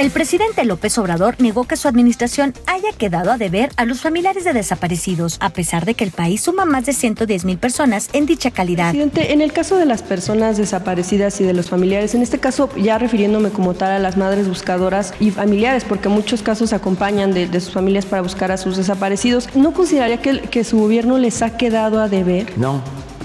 El presidente López Obrador negó que su administración haya quedado a deber a los familiares de desaparecidos, a pesar de que el país suma más de 110 mil personas en dicha calidad. Presidente, en el caso de las personas desaparecidas y de los familiares, en este caso ya refiriéndome como tal a las madres buscadoras y familiares, porque muchos casos acompañan de, de sus familias para buscar a sus desaparecidos, ¿no consideraría que, que su gobierno les ha quedado a deber? No,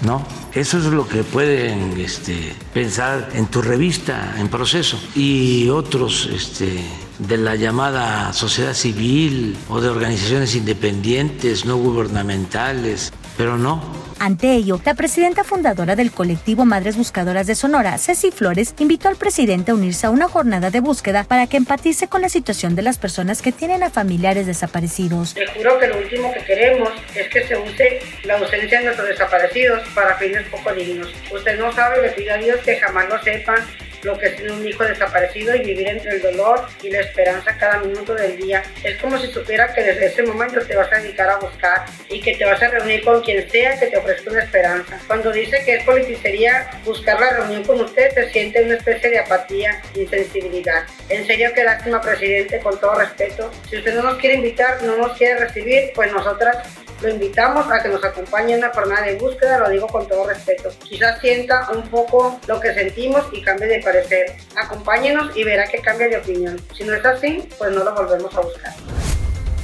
no. Eso es lo que pueden este, pensar en tu revista, en proceso, y otros este, de la llamada sociedad civil o de organizaciones independientes, no gubernamentales, pero no. Ante ello, la presidenta fundadora del colectivo Madres Buscadoras de Sonora, Ceci Flores, invitó al presidente a unirse a una jornada de búsqueda para que empatice con la situación de las personas que tienen a familiares desaparecidos. Te juro que lo último que queremos es que se use la ausencia de nuestros desaparecidos para fines poco dignos. Usted no sabe, le pido a Dios que jamás lo sepan lo que es un hijo desaparecido y vivir entre el dolor y la esperanza cada minuto del día. Es como si supiera que desde ese momento te vas a dedicar a buscar y que te vas a reunir con quien sea que te ofrezca una esperanza. Cuando dice que es politicería buscar la reunión con usted, se siente una especie de apatía, insensibilidad. En serio, qué lástima, presidente, con todo respeto. Si usted no nos quiere invitar, no nos quiere recibir, pues nosotras lo invitamos a que nos acompañe en una jornada de búsqueda, lo digo con todo respeto. Quizás sienta un poco lo que sentimos y cambie de parecer. Acompáñenos y verá que cambia de opinión. Si no es así, pues no lo volvemos a buscar.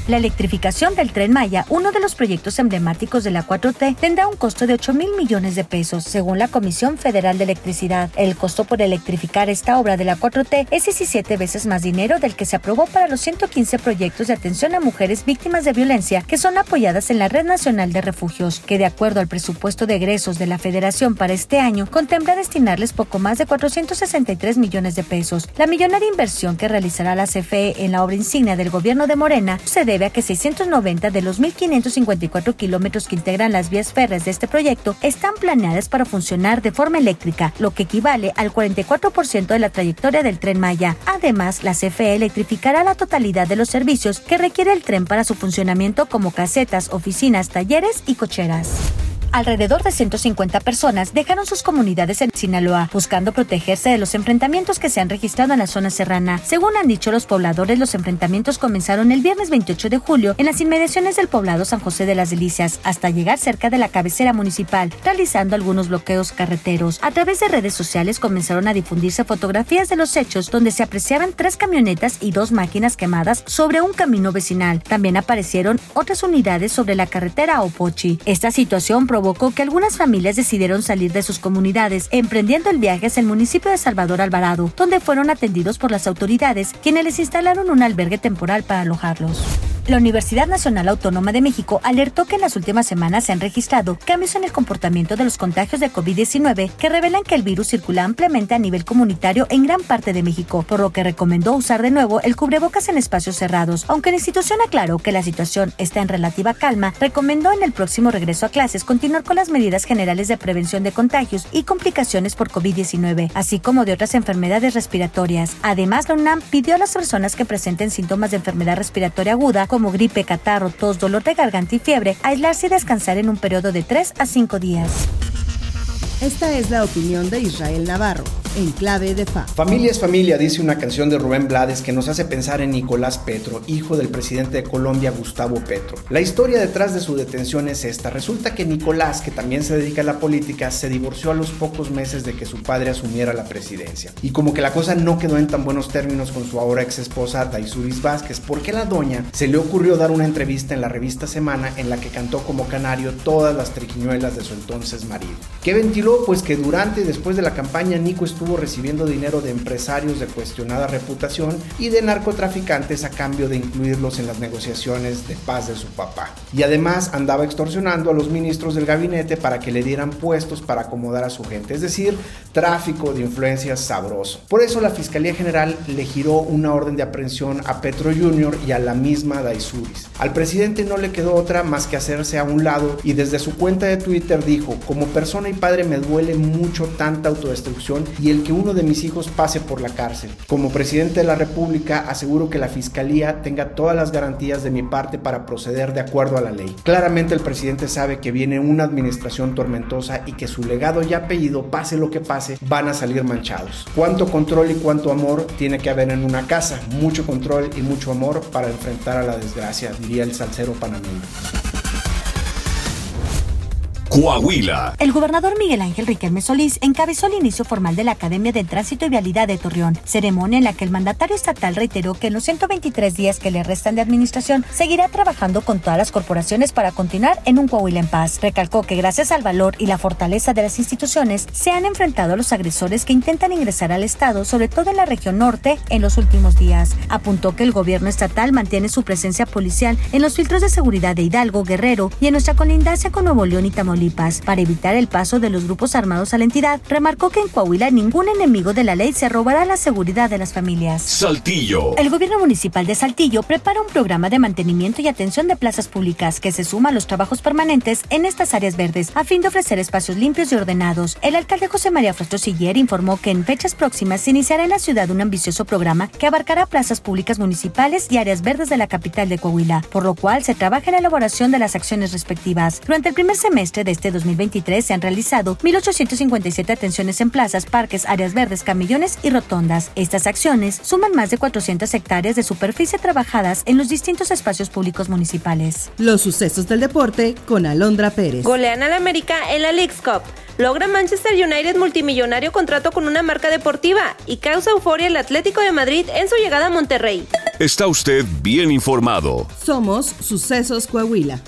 La electrificación del tren Maya, uno de los proyectos emblemáticos de la 4T, tendrá un costo de 8 mil millones de pesos, según la Comisión Federal de Electricidad. El costo por electrificar esta obra de la 4T es 17 veces más dinero del que se aprobó para los 115 proyectos de atención a mujeres víctimas de violencia que son apoyadas en la Red Nacional de Refugios, que de acuerdo al presupuesto de egresos de la Federación para este año, contempla destinarles poco más de 463 millones de pesos. La millonaria inversión que realizará la CFE en la obra insignia del gobierno de Morena se a que 690 de los 1.554 kilómetros que integran las vías férreas de este proyecto están planeadas para funcionar de forma eléctrica, lo que equivale al 44% de la trayectoria del tren Maya. Además, la CFE electrificará la totalidad de los servicios que requiere el tren para su funcionamiento como casetas, oficinas, talleres y cocheras. Alrededor de 150 personas dejaron sus comunidades en Sinaloa, buscando protegerse de los enfrentamientos que se han registrado en la zona serrana. Según han dicho los pobladores, los enfrentamientos comenzaron el viernes 28 de julio en las inmediaciones del poblado San José de las Delicias, hasta llegar cerca de la cabecera municipal, realizando algunos bloqueos carreteros. A través de redes sociales comenzaron a difundirse fotografías de los hechos, donde se apreciaban tres camionetas y dos máquinas quemadas sobre un camino vecinal. También aparecieron otras unidades sobre la carretera Opochi. Esta situación provocó que algunas familias decidieron salir de sus comunidades, emprendiendo el viaje hacia el municipio de Salvador Alvarado, donde fueron atendidos por las autoridades, quienes les instalaron un albergue temporal para alojarlos. La Universidad Nacional Autónoma de México alertó que en las últimas semanas se han registrado cambios en el comportamiento de los contagios de COVID-19 que revelan que el virus circula ampliamente a nivel comunitario en gran parte de México, por lo que recomendó usar de nuevo el cubrebocas en espacios cerrados. Aunque la institución aclaró que la situación está en relativa calma, recomendó en el próximo regreso a clases continuar con las medidas generales de prevención de contagios y complicaciones por COVID-19, así como de otras enfermedades respiratorias. Además, la UNAM pidió a las personas que presenten síntomas de enfermedad respiratoria aguda, como gripe, catarro, tos, dolor de garganta y fiebre, aislarse y descansar en un periodo de 3 a 5 días. Esta es la opinión de Israel Navarro, en clave de FA. Familia es familia, dice una canción de Rubén Blades que nos hace pensar en Nicolás Petro, hijo del presidente de Colombia, Gustavo Petro. La historia detrás de su detención es esta. Resulta que Nicolás, que también se dedica a la política, se divorció a los pocos meses de que su padre asumiera la presidencia. Y como que la cosa no quedó en tan buenos términos con su ahora ex esposa Daisuris Vázquez, porque la doña se le ocurrió dar una entrevista en la revista Semana en la que cantó como canario todas las triquiñuelas de su entonces marido. ¿Qué ventiló? Pues que durante y después de la campaña Nico estuvo recibiendo dinero de empresarios de cuestionada reputación y de narcotraficantes a cambio de incluirlos en las negociaciones de paz de su papá. Y además andaba extorsionando a los ministros del gabinete para que le dieran puestos para acomodar a su gente, es decir, tráfico de influencias sabroso. Por eso la Fiscalía General le giró una orden de aprehensión a Petro Jr. y a la misma Daisuris. Al presidente no le quedó otra más que hacerse a un lado y desde su cuenta de Twitter dijo, como persona y padre me duele mucho tanta autodestrucción y el que uno de mis hijos pase por la cárcel. Como presidente de la República aseguro que la Fiscalía tenga todas las garantías de mi parte para proceder de acuerdo a la ley. Claramente el presidente sabe que viene una administración tormentosa y que su legado y apellido, pase lo que pase, van a salir manchados. ¿Cuánto control y cuánto amor tiene que haber en una casa? Mucho control y mucho amor para enfrentar a la desgracia, diría el salsero panameño. Coahuila. El gobernador Miguel Ángel Riquelme Solís encabezó el inicio formal de la Academia de Tránsito y Vialidad de Torreón, ceremonia en la que el mandatario estatal reiteró que en los 123 días que le restan de administración seguirá trabajando con todas las corporaciones para continuar en un Coahuila en paz. Recalcó que gracias al valor y la fortaleza de las instituciones se han enfrentado a los agresores que intentan ingresar al Estado, sobre todo en la región norte, en los últimos días. Apuntó que el gobierno estatal mantiene su presencia policial en los filtros de seguridad de Hidalgo, Guerrero y en nuestra colindancia con Nuevo León y Tamaulipas para evitar el paso de los grupos armados a la entidad, remarcó que en Coahuila ningún enemigo de la ley se robará la seguridad de las familias. Saltillo. El gobierno municipal de Saltillo prepara un programa de mantenimiento y atención de plazas públicas que se suma a los trabajos permanentes en estas áreas verdes a fin de ofrecer espacios limpios y ordenados. El alcalde José María Frostro Siller informó que en fechas próximas se iniciará en la ciudad un ambicioso programa que abarcará plazas públicas municipales y áreas verdes de la capital de Coahuila, por lo cual se trabaja en la elaboración de las acciones respectivas. Durante el primer semestre de este 2023 se han realizado 1.857 atenciones en plazas, parques, áreas verdes, camillones y rotondas. Estas acciones suman más de 400 hectáreas de superficie trabajadas en los distintos espacios públicos municipales. Los sucesos del deporte con Alondra Pérez. Golean al América en la Leagues Cup. Logra Manchester United multimillonario contrato con una marca deportiva y causa euforia el Atlético de Madrid en su llegada a Monterrey. Está usted bien informado. Somos Sucesos Coahuila.